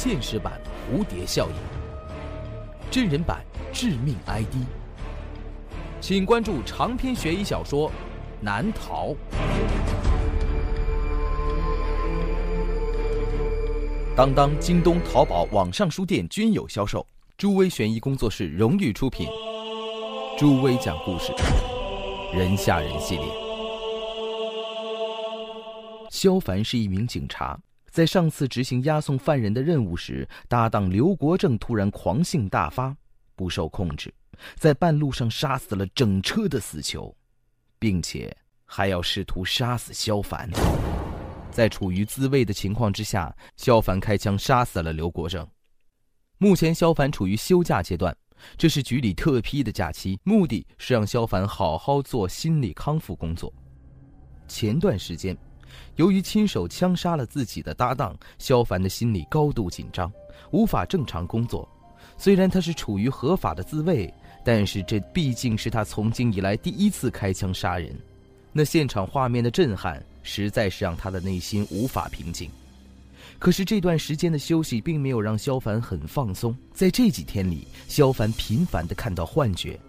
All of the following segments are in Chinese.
现实版蝴蝶效应，真人版致命 ID，请关注长篇悬疑小说《难逃》。当当、京东、淘宝网上书店均有销售。朱威悬疑工作室荣誉出品。朱威讲故事，人吓人系列。萧凡是一名警察，在上次执行押送犯人的任务时，搭档刘国正突然狂性大发，不受控制，在半路上杀死了整车的死囚，并且还要试图杀死萧凡。在处于自卫的情况之下，萧凡开枪杀死了刘国正。目前，萧凡处于休假阶段，这是局里特批的假期，目的是让萧凡好好做心理康复工作。前段时间，由于亲手枪杀了自己的搭档，萧凡的心理高度紧张，无法正常工作。虽然他是处于合法的自卫，但是这毕竟是他从今以来第一次开枪杀人，那现场画面的震撼。实在是让他的内心无法平静。可是这段时间的休息并没有让萧凡很放松。在这几天里，萧凡频繁地看到幻觉，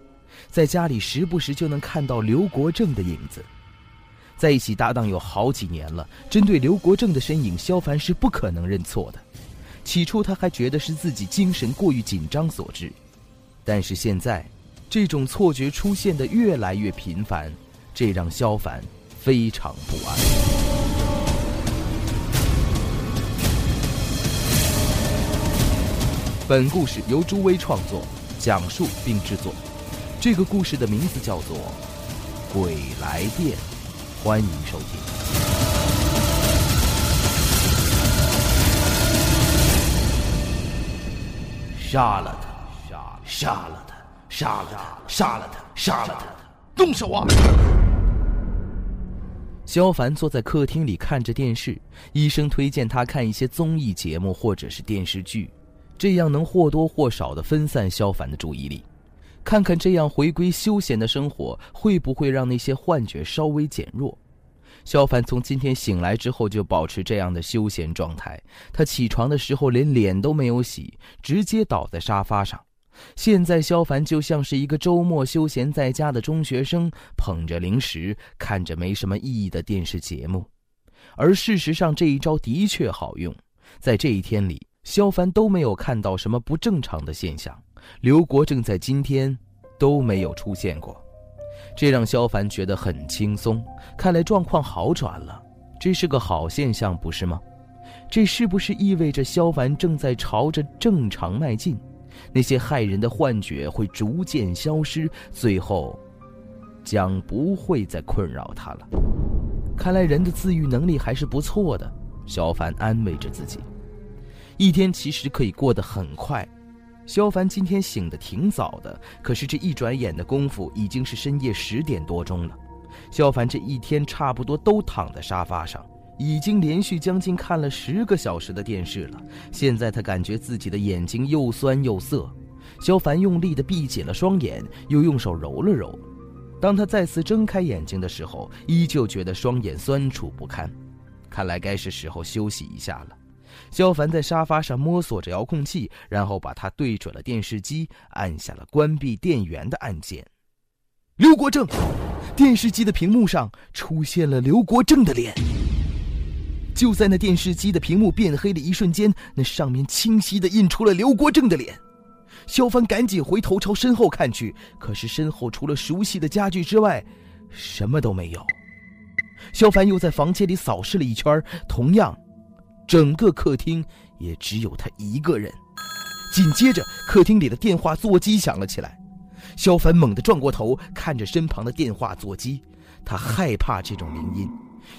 在家里时不时就能看到刘国正的影子。在一起搭档有好几年了，针对刘国正的身影，萧凡是不可能认错的。起初他还觉得是自己精神过于紧张所致，但是现在，这种错觉出现的越来越频繁，这让萧凡。非常不安。本故事由朱威创作、讲述并制作。这个故事的名字叫做《鬼来电》，欢迎收听。杀了他！杀了他！杀了他！杀了他！杀了他！动手啊！萧凡坐在客厅里看着电视，医生推荐他看一些综艺节目或者是电视剧，这样能或多或少的分散萧凡的注意力，看看这样回归休闲的生活会不会让那些幻觉稍微减弱。萧凡从今天醒来之后就保持这样的休闲状态，他起床的时候连脸都没有洗，直接倒在沙发上。现在，萧凡就像是一个周末休闲在家的中学生，捧着零食，看着没什么意义的电视节目。而事实上，这一招的确好用。在这一天里，萧凡都没有看到什么不正常的现象，刘国正在今天都没有出现过，这让萧凡觉得很轻松。看来状况好转了，这是个好现象，不是吗？这是不是意味着萧凡正在朝着正常迈进？那些害人的幻觉会逐渐消失，最后将不会再困扰他了。看来人的自愈能力还是不错的，萧凡安慰着自己。一天其实可以过得很快。萧凡今天醒得挺早的，可是这一转眼的功夫已经是深夜十点多钟了。萧凡这一天差不多都躺在沙发上。已经连续将近看了十个小时的电视了，现在他感觉自己的眼睛又酸又涩。萧凡用力地闭紧了双眼，又用手揉了揉。当他再次睁开眼睛的时候，依旧觉得双眼酸楚不堪。看来该是时候休息一下了。萧凡在沙发上摸索着遥控器，然后把它对准了电视机，按下了关闭电源的按键。刘国正，电视机的屏幕上出现了刘国正的脸。就在那电视机的屏幕变黑的一瞬间，那上面清晰的印出了刘国正的脸。萧凡赶紧回头朝身后看去，可是身后除了熟悉的家具之外，什么都没有。萧凡又在房间里扫视了一圈，同样，整个客厅也只有他一个人。紧接着，客厅里的电话座机响了起来。萧凡猛地转过头，看着身旁的电话座机，他害怕这种铃音。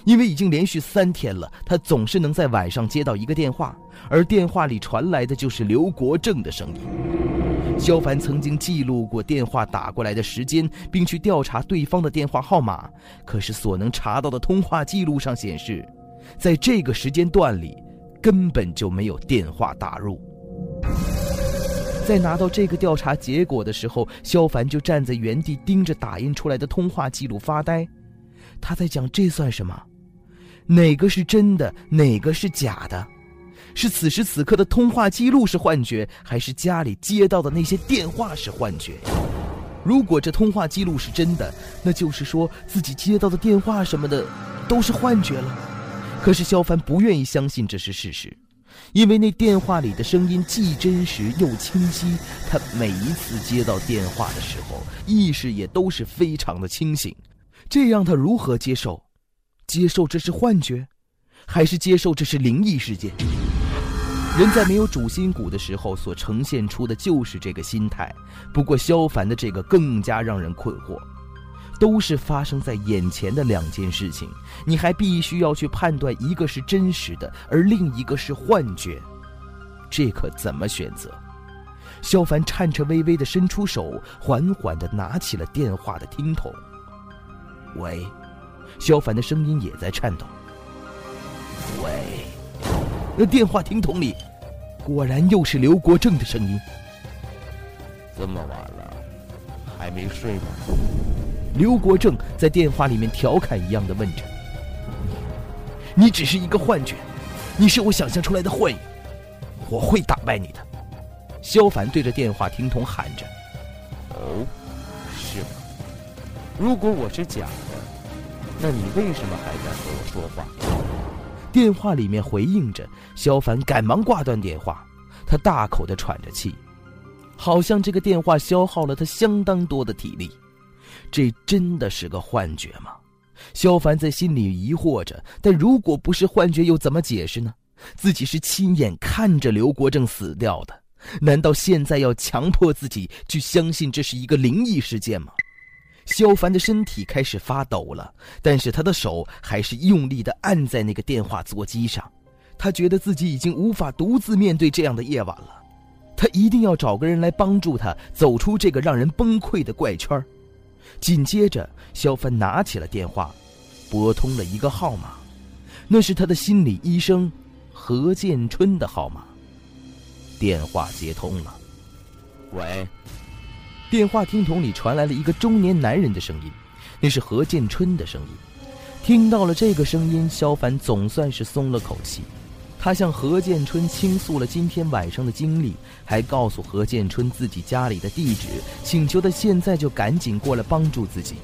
因为已经连续三天了，他总是能在晚上接到一个电话，而电话里传来的就是刘国正的声音。萧凡曾经记录过电话打过来的时间，并去调查对方的电话号码，可是所能查到的通话记录上显示，在这个时间段里，根本就没有电话打入。在拿到这个调查结果的时候，萧凡就站在原地盯着打印出来的通话记录发呆。他在讲这算什么？哪个是真的，哪个是假的？是此时此刻的通话记录是幻觉，还是家里接到的那些电话是幻觉？如果这通话记录是真的，那就是说自己接到的电话什么的都是幻觉了。可是萧凡不愿意相信这是事实，因为那电话里的声音既真实又清晰。他每一次接到电话的时候，意识也都是非常的清醒。这让他如何接受？接受这是幻觉，还是接受这是灵异事件？人在没有主心骨的时候所呈现出的就是这个心态。不过萧凡的这个更加让人困惑，都是发生在眼前的两件事情，你还必须要去判断一个是真实的，而另一个是幻觉，这可怎么选择？萧凡颤颤巍巍地伸出手，缓缓地拿起了电话的听筒。喂，萧凡的声音也在颤抖。喂。那电话听筒里，果然又是刘国正的声音。这么晚了，还没睡吗？刘国正在电话里面调侃一样的问着：“你只是一个幻觉，你是我想象出来的幻影，我会打败你的。”萧凡对着电话听筒喊着：“哦，是吗？如果我是假的，那你为什么还敢和我说话？”电话里面回应着，萧凡赶忙挂断电话，他大口的喘着气，好像这个电话消耗了他相当多的体力。这真的是个幻觉吗？萧凡在心里疑惑着。但如果不是幻觉，又怎么解释呢？自己是亲眼看着刘国正死掉的，难道现在要强迫自己去相信这是一个灵异事件吗？萧凡的身体开始发抖了，但是他的手还是用力地按在那个电话座机上。他觉得自己已经无法独自面对这样的夜晚了，他一定要找个人来帮助他走出这个让人崩溃的怪圈。紧接着，萧凡拿起了电话，拨通了一个号码，那是他的心理医生何建春的号码。电话接通了，喂。电话听筒里传来了一个中年男人的声音，那是何建春的声音。听到了这个声音，萧凡总算是松了口气。他向何建春倾诉了今天晚上的经历，还告诉何建春自己家里的地址，请求他现在就赶紧过来帮助自己。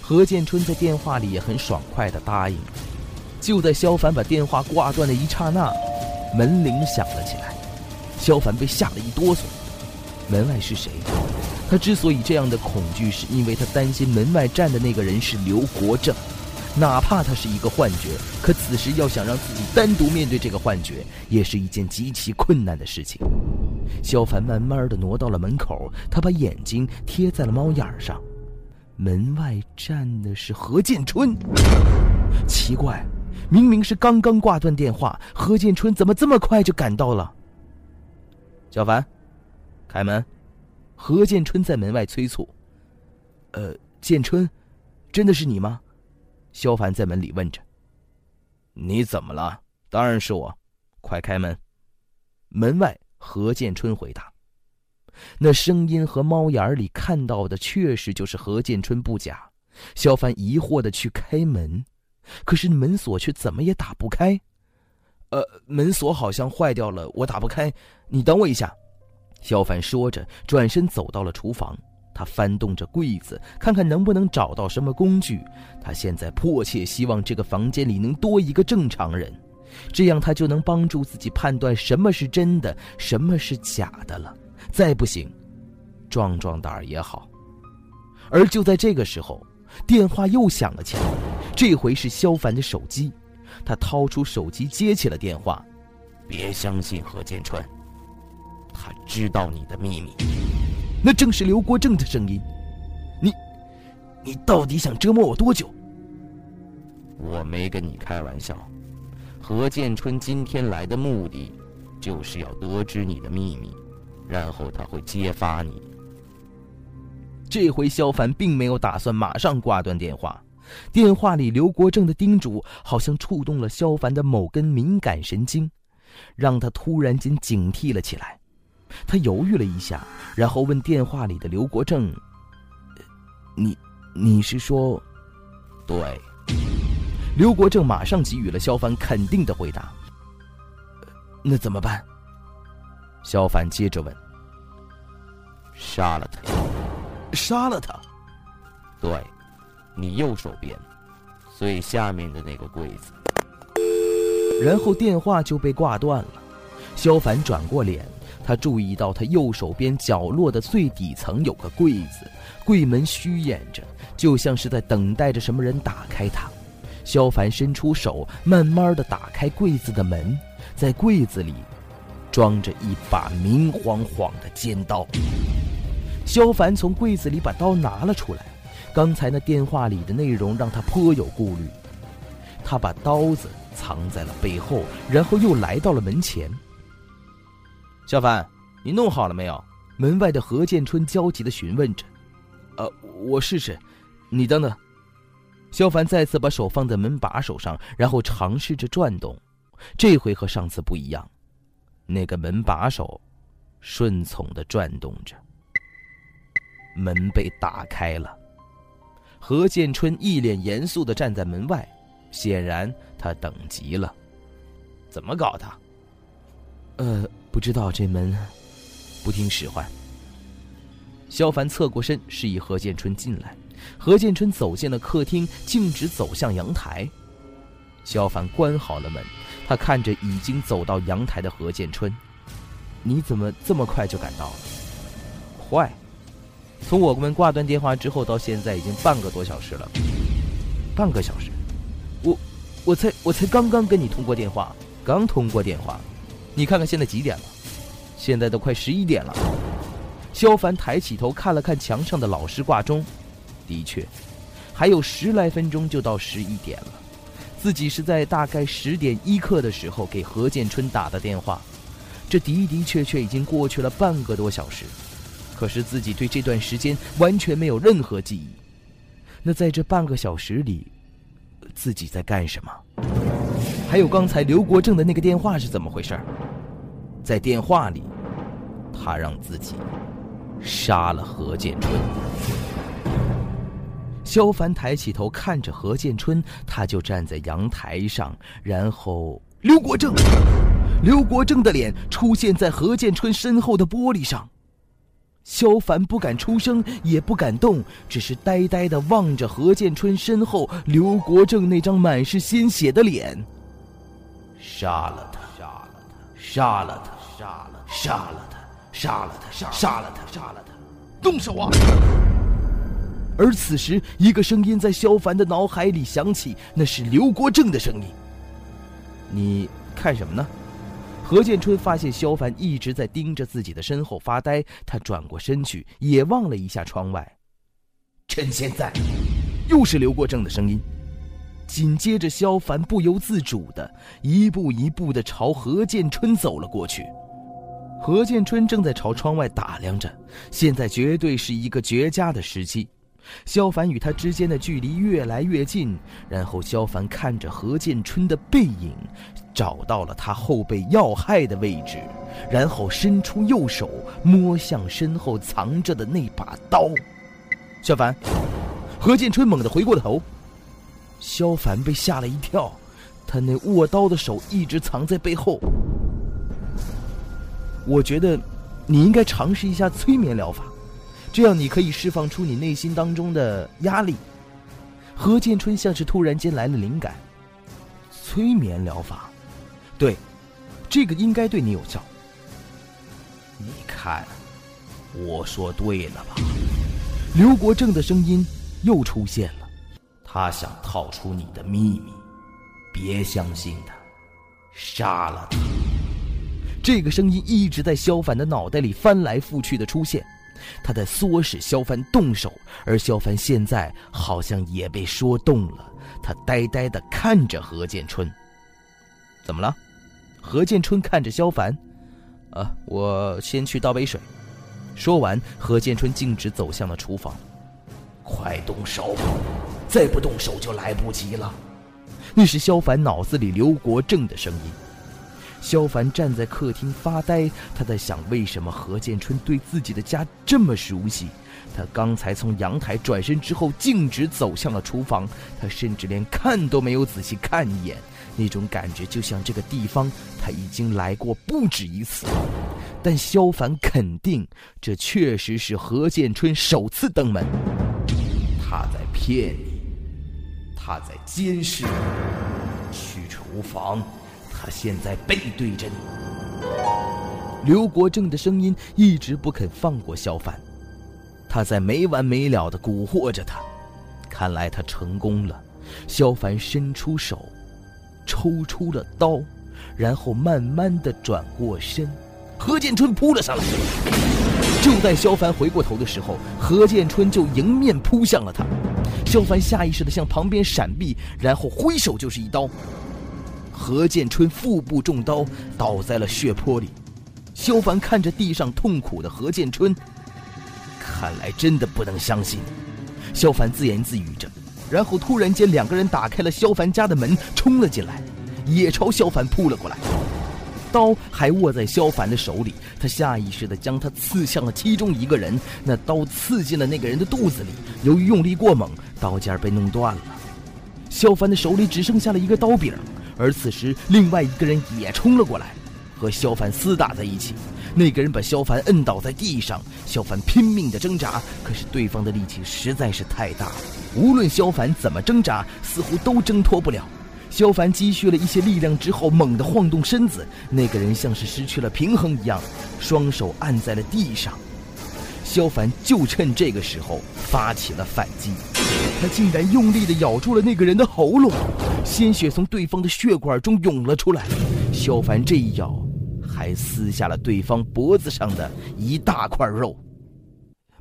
何建春在电话里也很爽快地答应。就在萧凡把电话挂断的一刹那，门铃响了起来，萧凡被吓了一哆嗦。门外是谁？他之所以这样的恐惧，是因为他担心门外站的那个人是刘国正，哪怕他是一个幻觉，可此时要想让自己单独面对这个幻觉，也是一件极其困难的事情。萧凡慢慢的挪到了门口，他把眼睛贴在了猫眼上，门外站的是何建春。奇怪，明明是刚刚挂断电话，何建春怎么这么快就赶到了？小凡，开门。何建春在门外催促：“呃，建春，真的是你吗？”萧凡在门里问着：“你怎么了？当然是我，快开门。”门外何建春回答：“那声音和猫眼里看到的确实就是何建春不假。”萧凡疑惑的去开门，可是门锁却怎么也打不开。呃，门锁好像坏掉了，我打不开，你等我一下。萧凡说着，转身走到了厨房。他翻动着柜子，看看能不能找到什么工具。他现在迫切希望这个房间里能多一个正常人，这样他就能帮助自己判断什么是真的，什么是假的了。再不行，壮壮胆儿也好。而就在这个时候，电话又响了起来，这回是萧凡的手机。他掏出手机接起了电话：“别相信何建川。”他知道你的秘密，那正是刘国正的声音。你，你到底想折磨我多久？我没跟你开玩笑。何建春今天来的目的，就是要得知你的秘密，然后他会揭发你。这回萧凡并没有打算马上挂断电话，电话里刘国正的叮嘱好像触动了萧凡的某根敏感神经，让他突然间警惕了起来。他犹豫了一下，然后问电话里的刘国正：“你，你是说，对？”刘国正马上给予了萧凡肯定的回答：“那怎么办？肖凡接着问。杀了他。杀了他。对，你右手边最下面的那个柜子。然后电话就被挂断了。肖凡转过脸，他注意到他右手边角落的最底层有个柜子，柜门虚掩着，就像是在等待着什么人打开它。萧凡伸出手，慢慢的打开柜子的门，在柜子里装着一把明晃晃的尖刀。萧凡从柜子里把刀拿了出来，刚才那电话里的内容让他颇有顾虑。他把刀子藏在了背后，然后又来到了门前。肖凡，你弄好了没有？门外的何建春焦急的询问着。呃，我试试。你等等。萧凡再次把手放在门把手上，然后尝试着转动。这回和上次不一样，那个门把手顺从的转动着。门被打开了，何建春一脸严肃的站在门外，显然他等急了。怎么搞的？呃，不知道这门不听使唤。萧凡侧过身，示意何建春进来。何建春走进了客厅，径直走向阳台。萧凡关好了门，他看着已经走到阳台的何建春：“你怎么这么快就赶到了？”“快。”从我们挂断电话之后到现在已经半个多小时了，半个小时，我，我才我才刚刚跟你通过电话，刚通过电话，你看看现在几点了？现在都快十一点了。肖凡抬起头看了看墙上的老式挂钟，的确，还有十来分钟就到十一点了。自己是在大概十点一刻的时候给何建春打的电话，这的的确确已经过去了半个多小时。可是自己对这段时间完全没有任何记忆。那在这半个小时里，自己在干什么？还有刚才刘国正的那个电话是怎么回事？在电话里，他让自己杀了何建春。萧凡抬起头看着何建春，他就站在阳台上，然后刘国正，刘国正的脸出现在何建春身后的玻璃上。萧凡不敢出声，也不敢动，只是呆呆的望着何建春身后刘国正那张满是鲜血的脸。杀了他！杀了他！杀了他！杀了他杀了他！杀了他！杀了他！杀了他！动手啊！而此时，一个声音在萧凡的脑海里响起，那是刘国正的声音。你看什么呢？何建春发现萧凡一直在盯着自己的身后发呆，他转过身去，也望了一下窗外。趁现在，又是刘国正的声音。紧接着，萧凡不由自主的一步一步的朝何建春走了过去。何建春正在朝窗外打量着，现在绝对是一个绝佳的时机。萧凡与他之间的距离越来越近，然后萧凡看着何建春的背影，找到了他后背要害的位置，然后伸出右手摸向身后藏着的那把刀。萧凡，何建春猛地回过头，萧凡被吓了一跳，他那握刀的手一直藏在背后。我觉得，你应该尝试一下催眠疗法。这样，你可以释放出你内心当中的压力。何建春像是突然间来了灵感，催眠疗法，对，这个应该对你有效。你看，我说对了吧？刘国正的声音又出现了，他想套出你的秘密，别相信他，杀了他。这个声音一直在萧凡的脑袋里翻来覆去的出现。他在唆使萧凡动手，而萧凡现在好像也被说动了。他呆呆地看着何建春。怎么了？何建春看着萧凡。啊，我先去倒杯水。说完，何建春径直走向了厨房。快动手，再不动手就来不及了。那是萧凡脑子里刘国正的声音。萧凡站在客厅发呆，他在想：为什么何建春对自己的家这么熟悉？他刚才从阳台转身之后，径直走向了厨房，他甚至连看都没有仔细看一眼。那种感觉就像这个地方他已经来过不止一次。但萧凡肯定，这确实是何建春首次登门。他在骗你，他在监视你。去厨房。他现在背对着你。刘国正的声音一直不肯放过萧凡，他在没完没了的蛊惑着他。看来他成功了。萧凡伸出手，抽出了刀，然后慢慢的转过身。何建春扑了上来。就在萧凡回过头的时候，何建春就迎面扑向了他。萧凡下意识的向旁边闪避，然后挥手就是一刀。何建春腹部中刀，倒在了血泊里。萧凡看着地上痛苦的何建春，看来真的不能相信。萧凡自言自语着，然后突然间，两个人打开了萧凡家的门，冲了进来，也朝萧凡扑了过来。刀还握在萧凡的手里，他下意识地将它刺向了其中一个人。那刀刺进了那个人的肚子里，由于用力过猛，刀尖被弄断了。萧凡的手里只剩下了一个刀柄。而此时，另外一个人也冲了过来，和萧凡厮打在一起。那个人把萧凡摁倒在地上，萧凡拼命的挣扎，可是对方的力气实在是太大了，无论萧凡怎么挣扎，似乎都挣脱不了。萧凡积蓄了一些力量之后，猛地晃动身子，那个人像是失去了平衡一样，双手按在了地上。萧凡就趁这个时候发起了反击。他竟然用力地咬住了那个人的喉咙，鲜血从对方的血管中涌了出来。萧凡这一咬，还撕下了对方脖子上的一大块肉。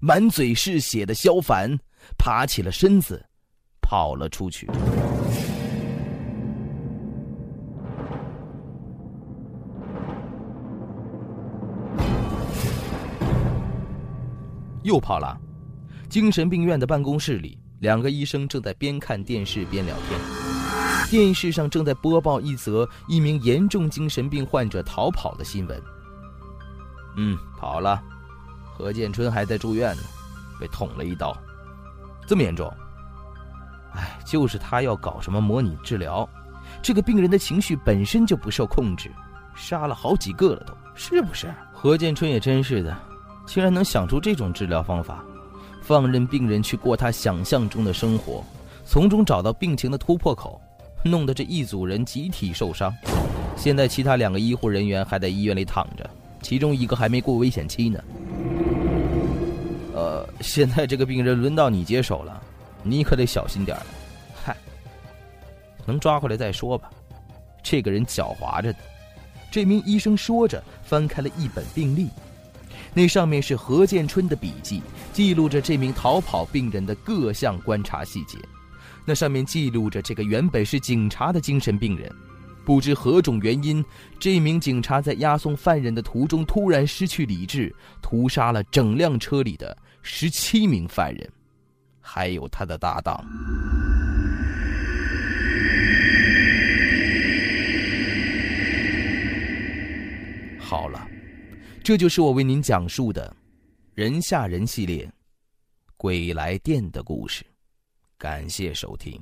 满嘴是血的萧凡爬起了身子，跑了出去。又跑了，精神病院的办公室里。两个医生正在边看电视边聊天，电视上正在播报一则一名严重精神病患者逃跑的新闻。嗯，跑了，何建春还在住院呢，被捅了一刀，这么严重？哎，就是他要搞什么模拟治疗，这个病人的情绪本身就不受控制，杀了好几个了都，是不是？何建春也真是的，竟然能想出这种治疗方法。放任病人去过他想象中的生活，从中找到病情的突破口，弄得这一组人集体受伤。现在其他两个医护人员还在医院里躺着，其中一个还没过危险期呢。呃，现在这个病人轮到你接手了，你可得小心点了。嗨，能抓回来再说吧。这个人狡猾着呢。这名医生说着，翻开了一本病历。那上面是何建春的笔记，记录着这名逃跑病人的各项观察细节。那上面记录着这个原本是警察的精神病人，不知何种原因，这名警察在押送犯人的途中突然失去理智，屠杀了整辆车里的十七名犯人，还有他的搭档。好了。这就是我为您讲述的“人吓人”系列《鬼来电》的故事，感谢收听。